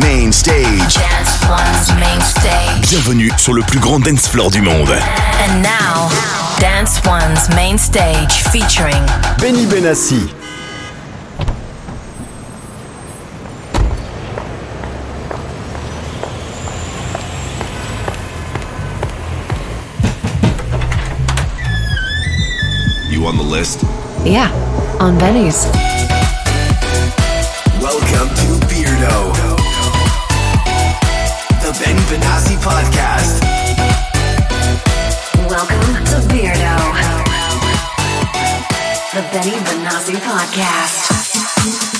Main Stage. Dance One's main stage. Bienvenue sur le plus grand dance floor du monde. And now, Dance One's main stage featuring Benny Benassi. You on the list? Yeah, on Benny's. Welcome to Beardo. Podcast. Welcome to Beardo. The Benny Benassi Podcast.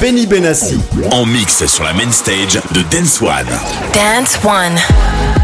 Benny Benassi en mix sur la main stage de Dance One. Dance One.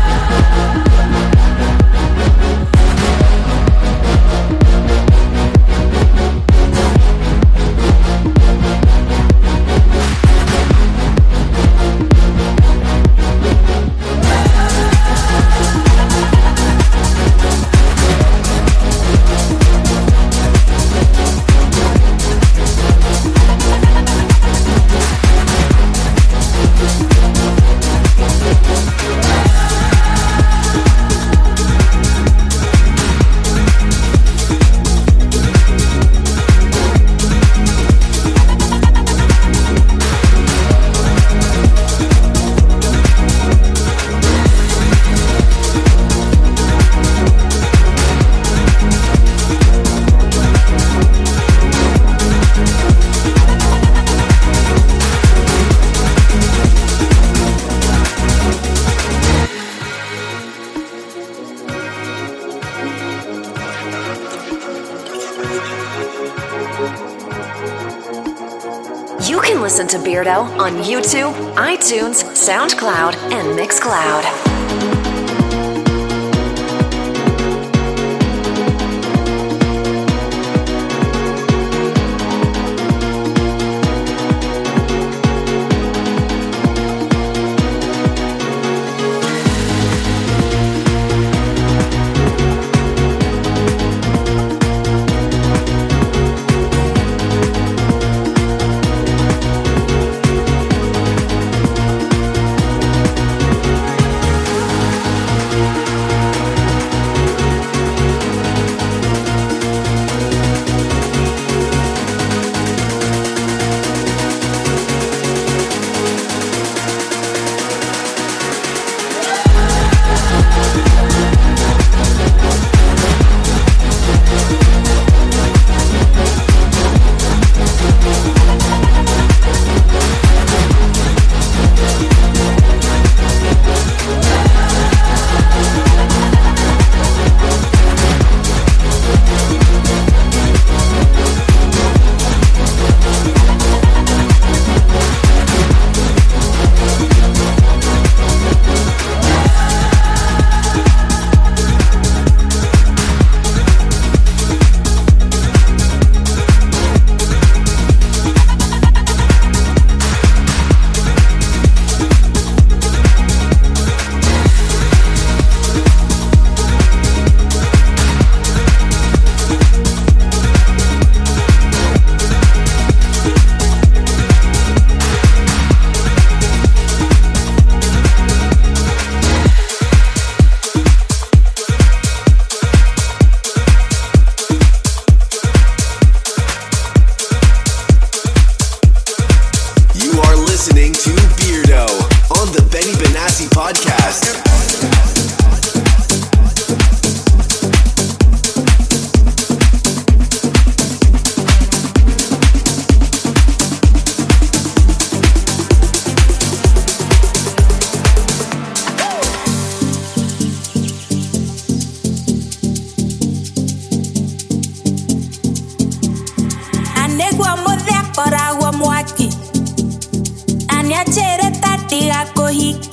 Listen to Beardo on YouTube, iTunes, SoundCloud, and Mixcloud.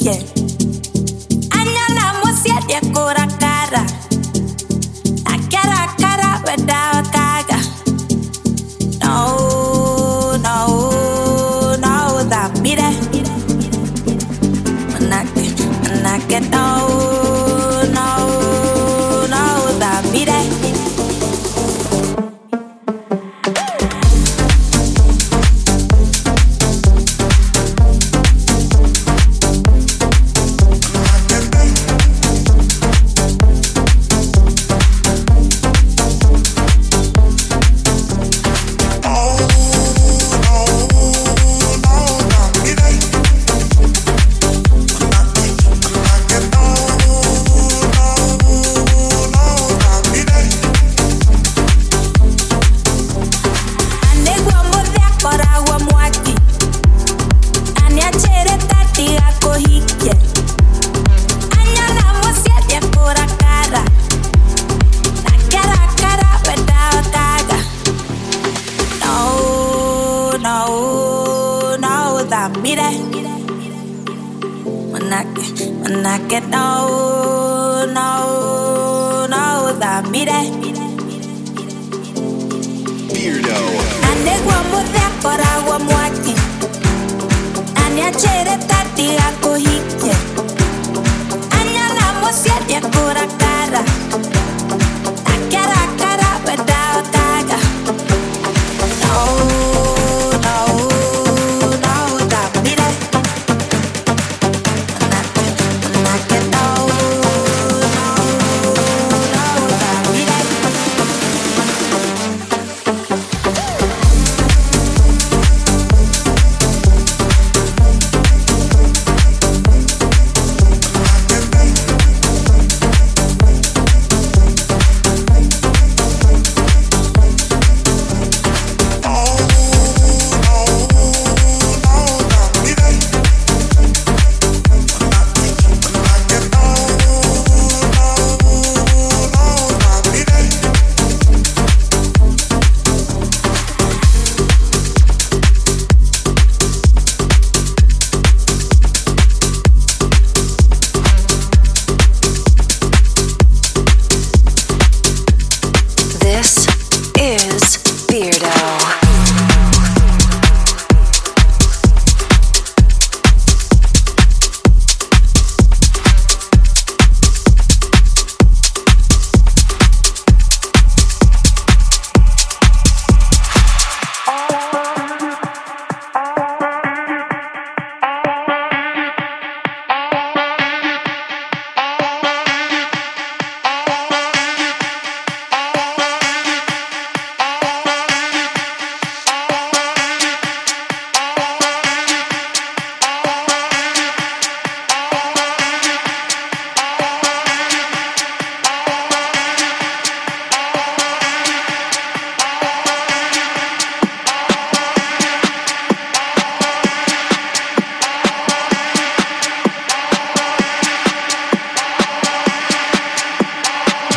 yeah.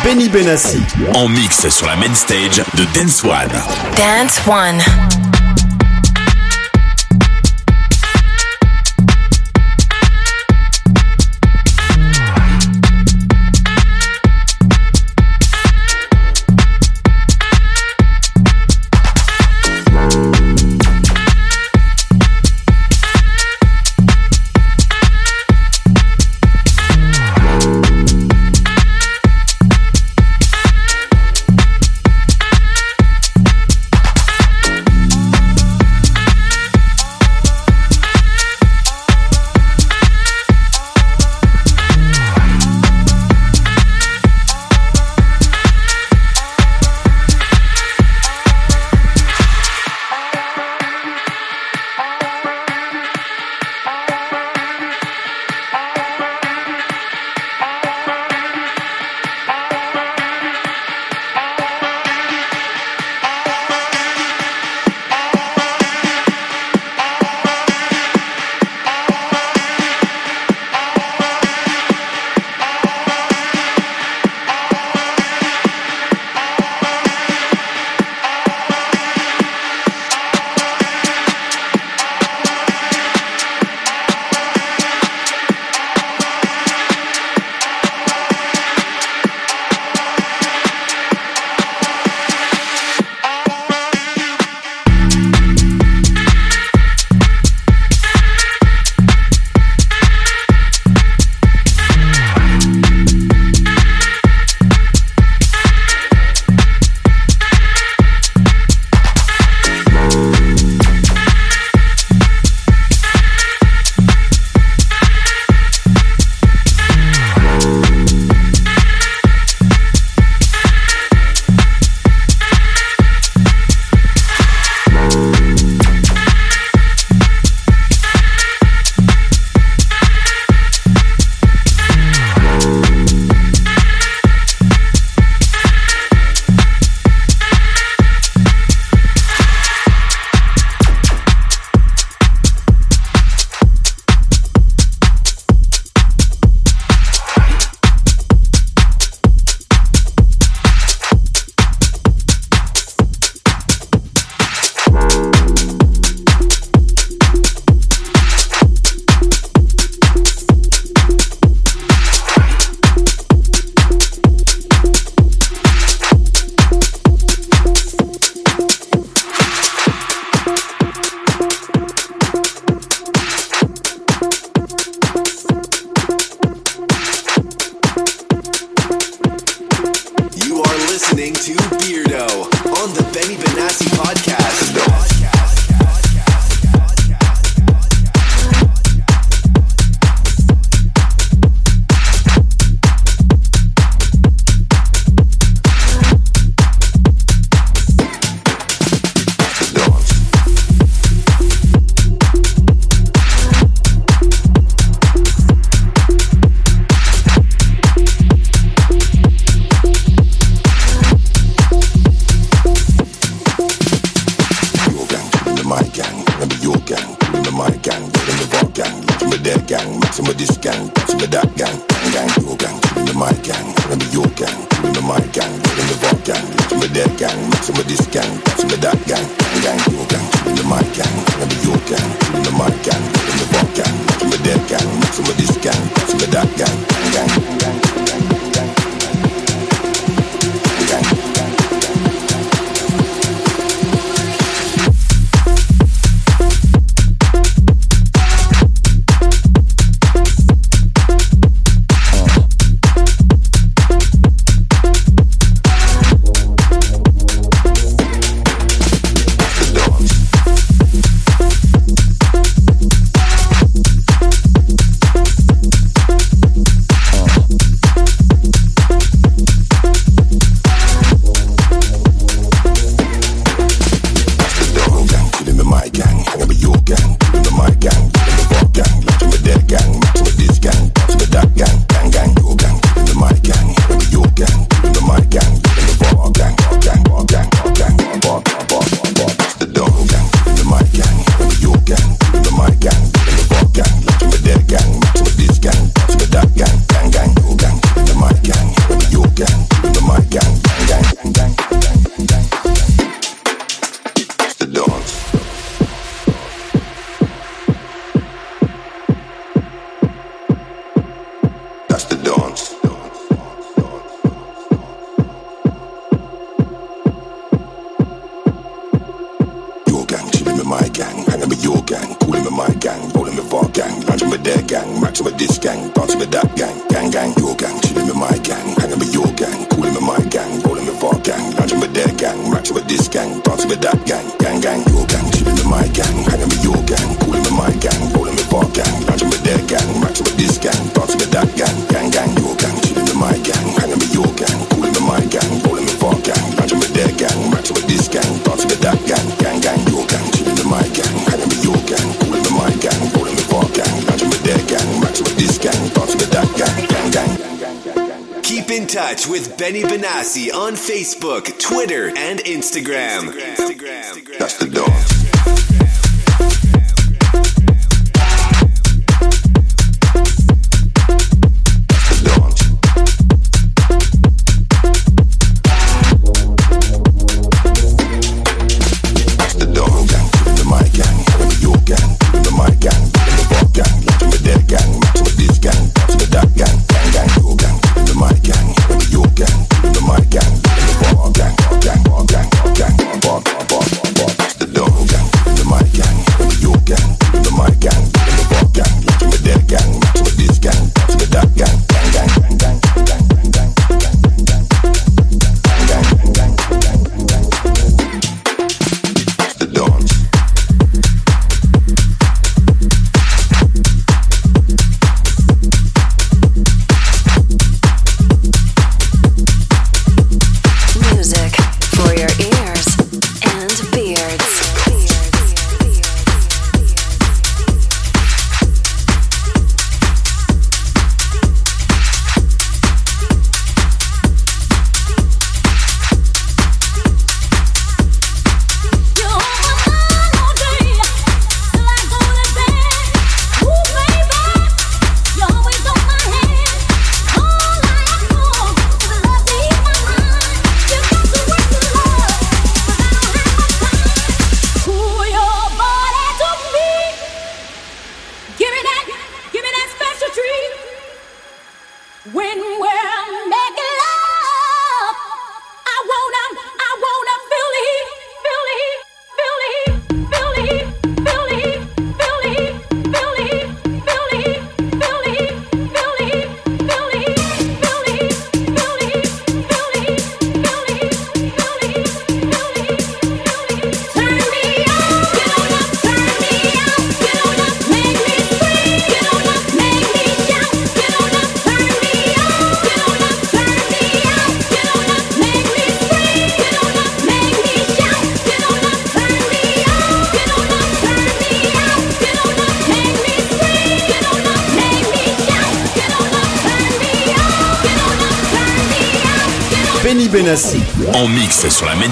Benny Benassi. En mix sur la main stage de Dance One. Dance One. gang, maximum of this gang, maximum of that gang, gang, your gang, give the my gang, give me your gang, give the my gang, give the the gang, give me their gang, maximum of this gang, maximum of that gang, gang, your gang, give the my gang, give me your gang, give the my gang, give the the gang, give me their gang, maximum of this gang, maximum of that gang, gang, gang. Match you with this gang, dance with that gang, gang gang, your gang, chilling with my gang, hanging with your gang, calling with my gang, bowling with our gang, lounging with their gang, matching with this gang, dance with that gang, gang gang, your gang, chilling with my gang, hanging with your gang, calling with my gang. in touch with Benny Benassi on Facebook, Twitter, and Instagram. Instagram. Instagram. That's the dog.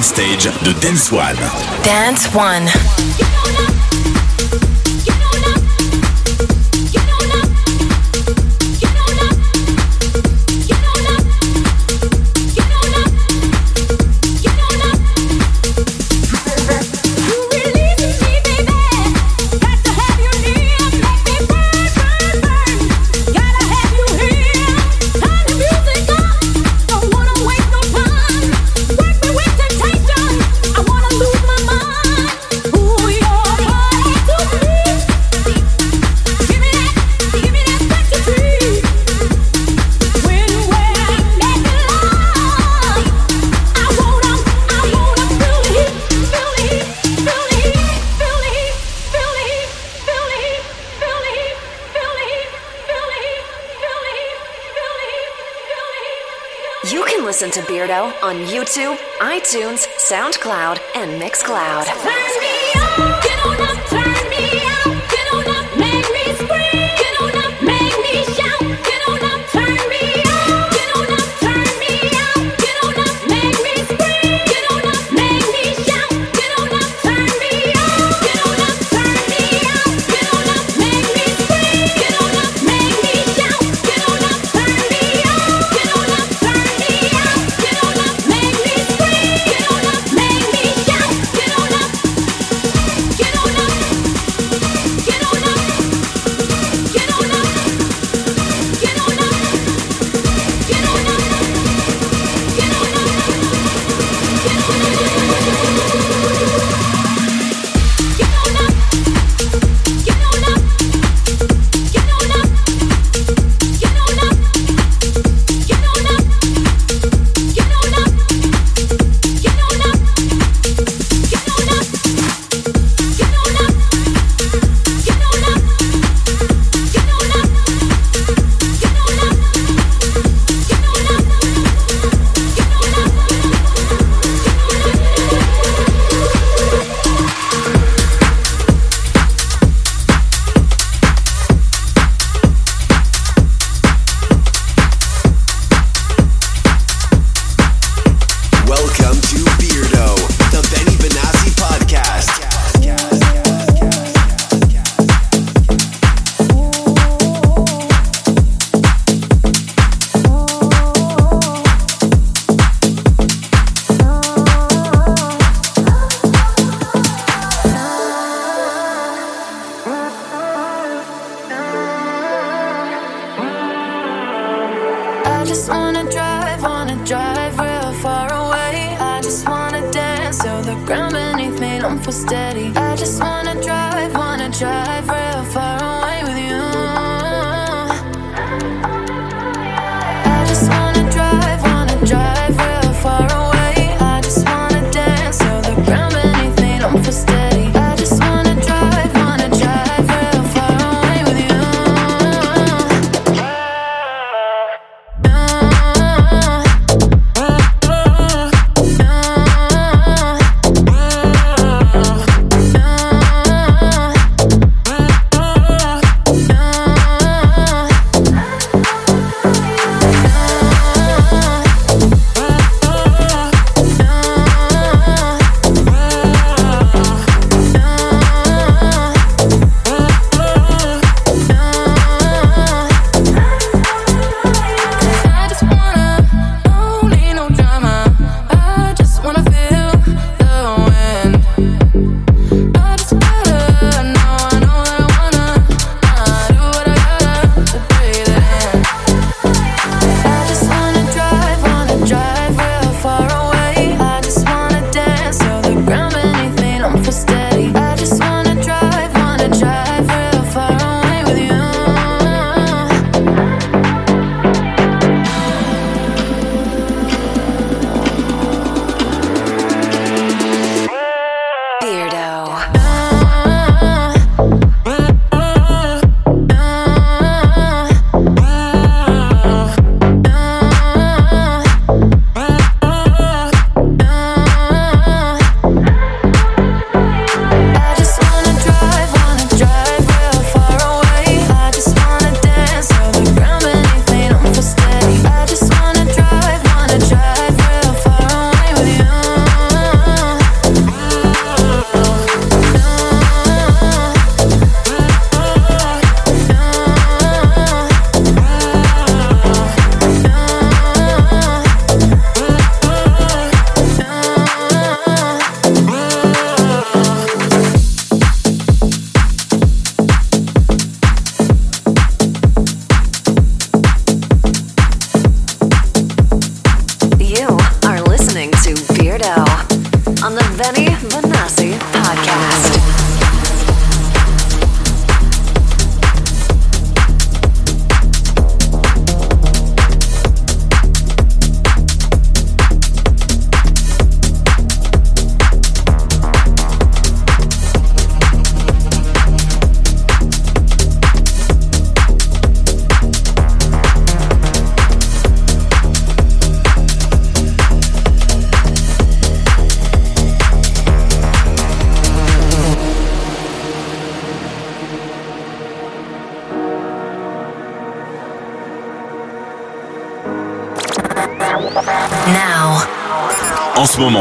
stage de Dance One. Dance One. listen to Beardo on YouTube, iTunes, SoundCloud, and Mixcloud.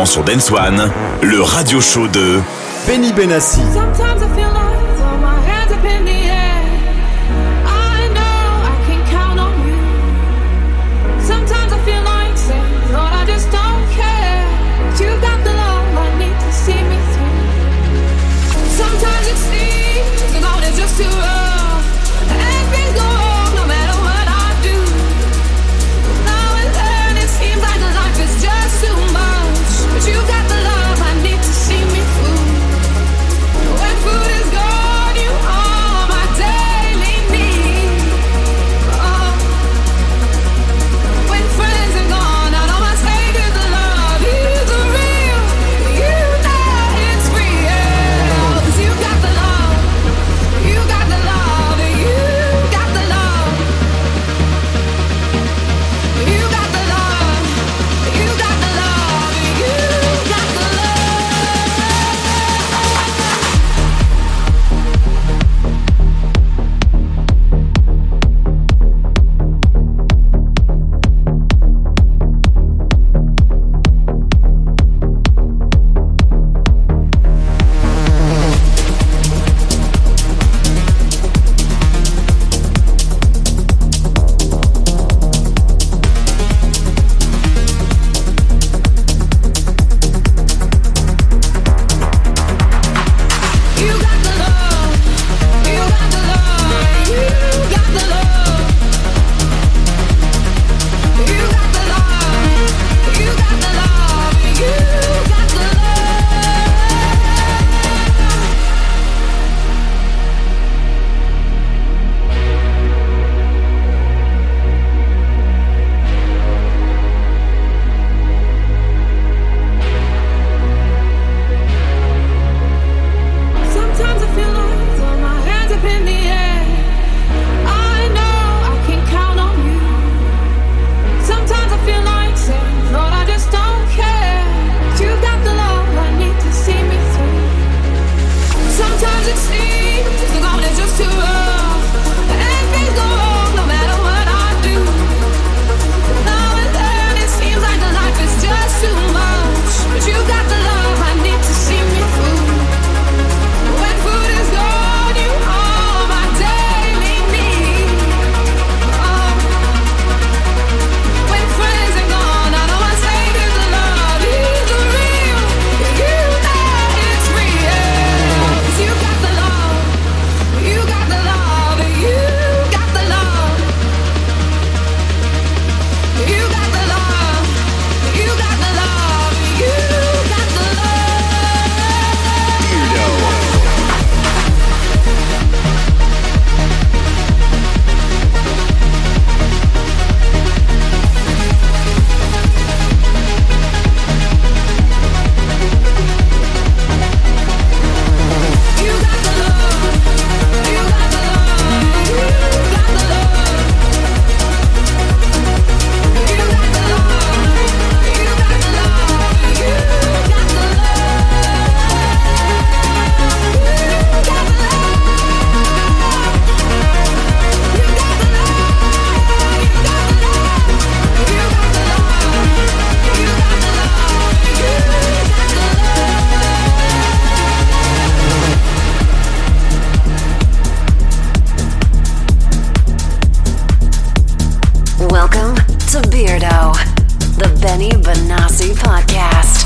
sur Dance One, le radio show de Benny Benassi. Benny Benassi podcast.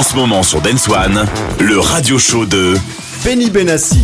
En ce moment sur Dance One, le radio show de Benny Benassi.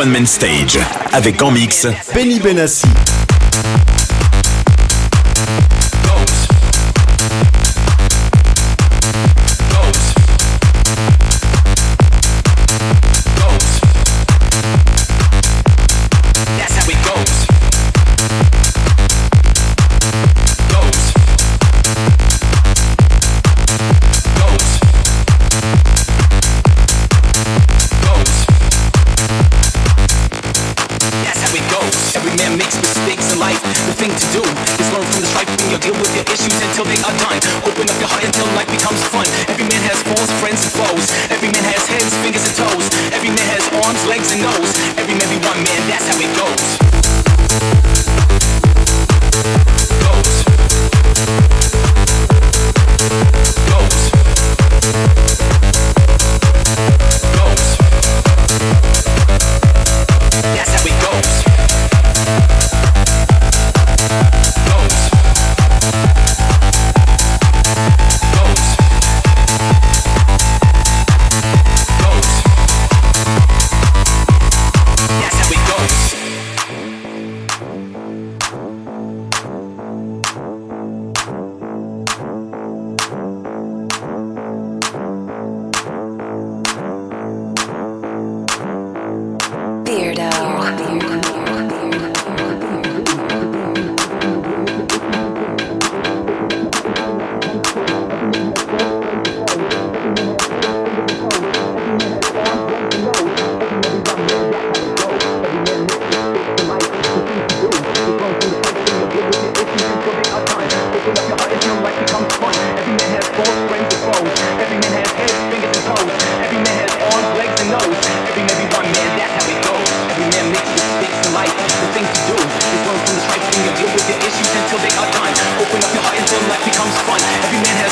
One Man Stage avec en mix Benny Benassi.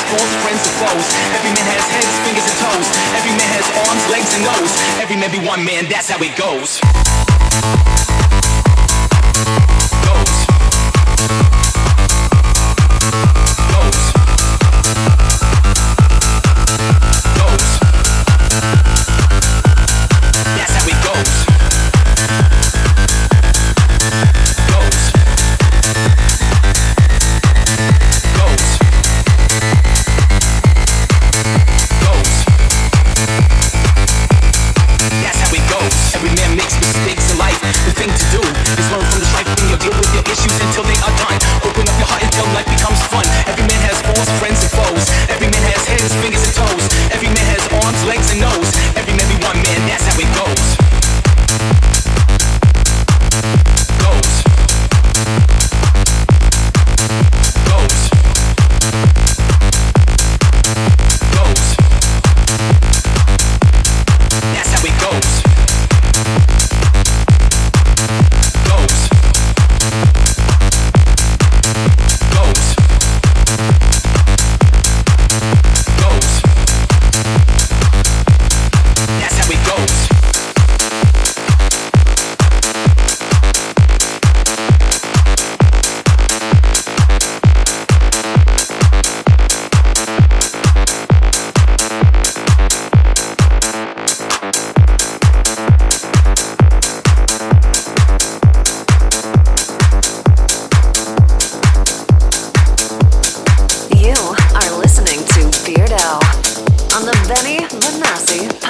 has friends and foes. Every man has heads, fingers and toes. Every man has arms, legs and nose. Every man be one man, that's how it goes.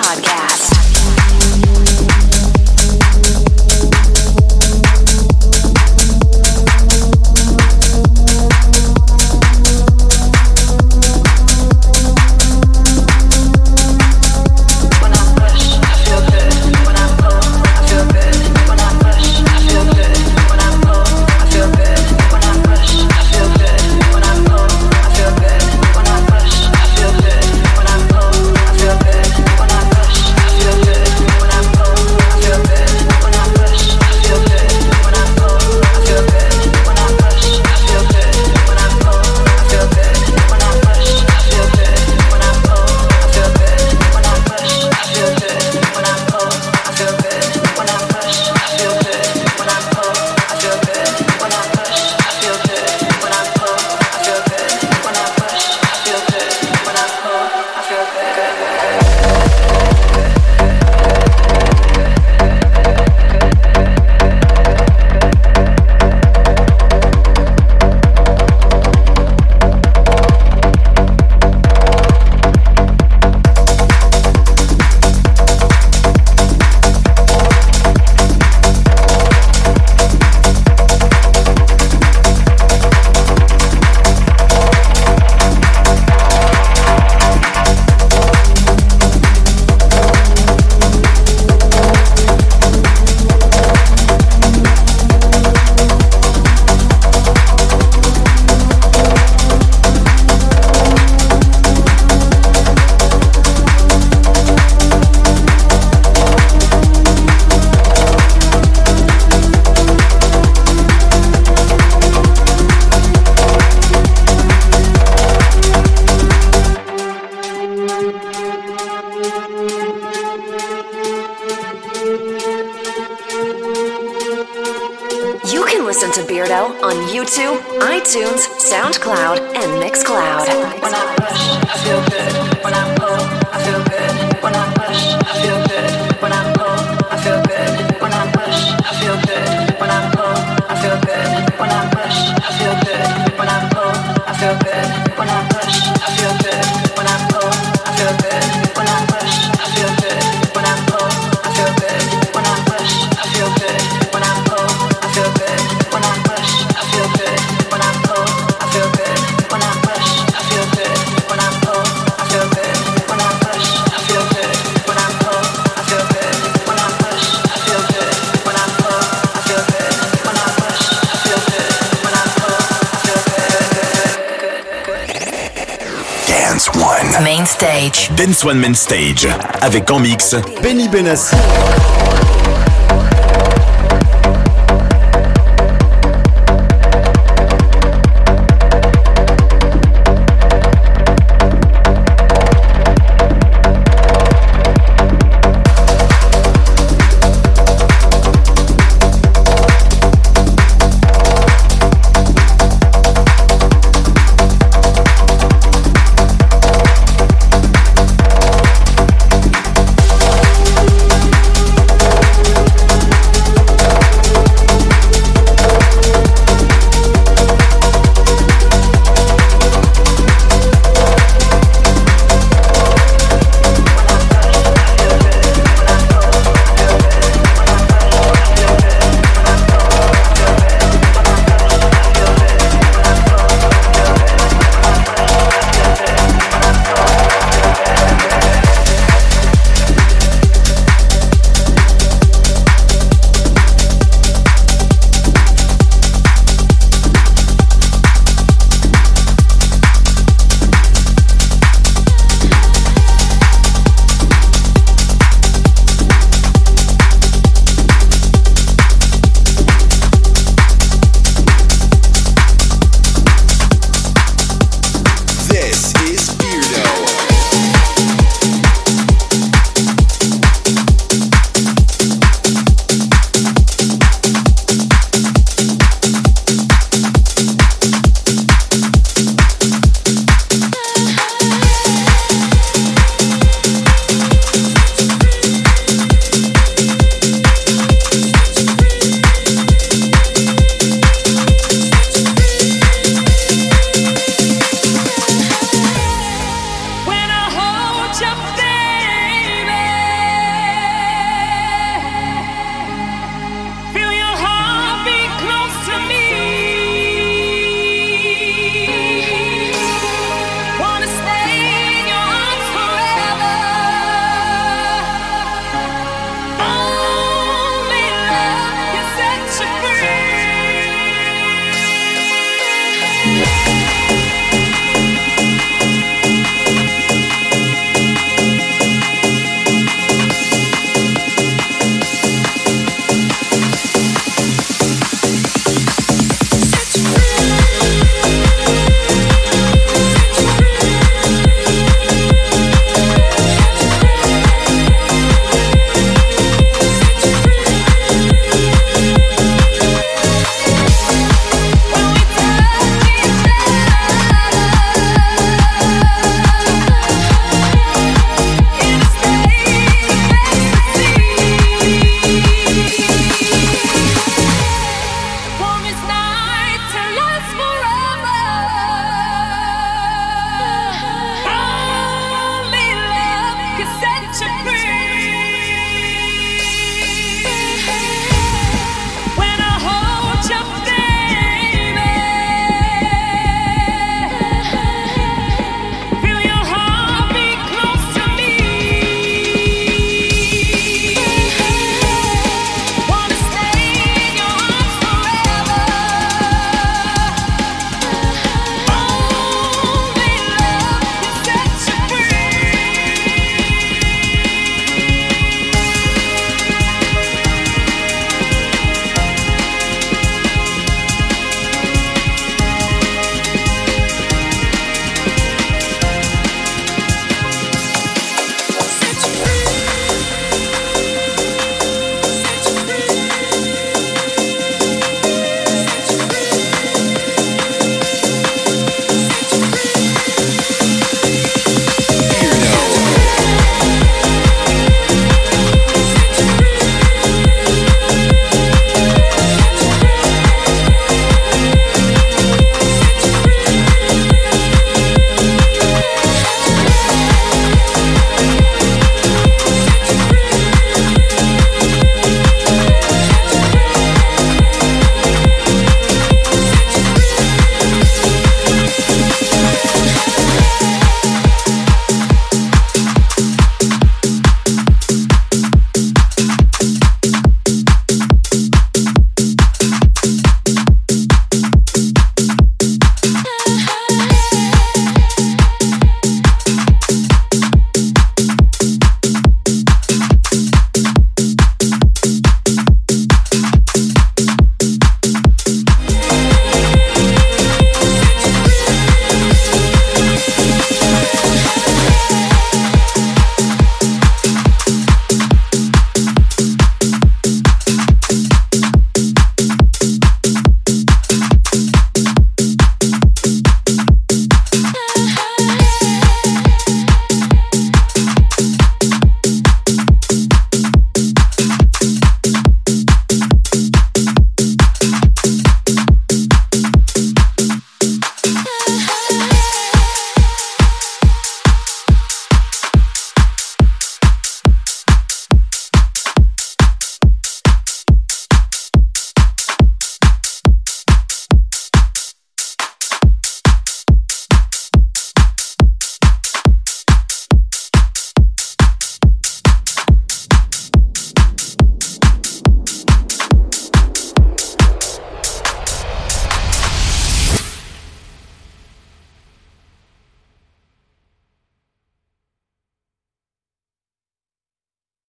Podcast. iTunes, SoundCloud, and Mixcloud. Dance One Man Stage. Avec en mix Benny Benassi.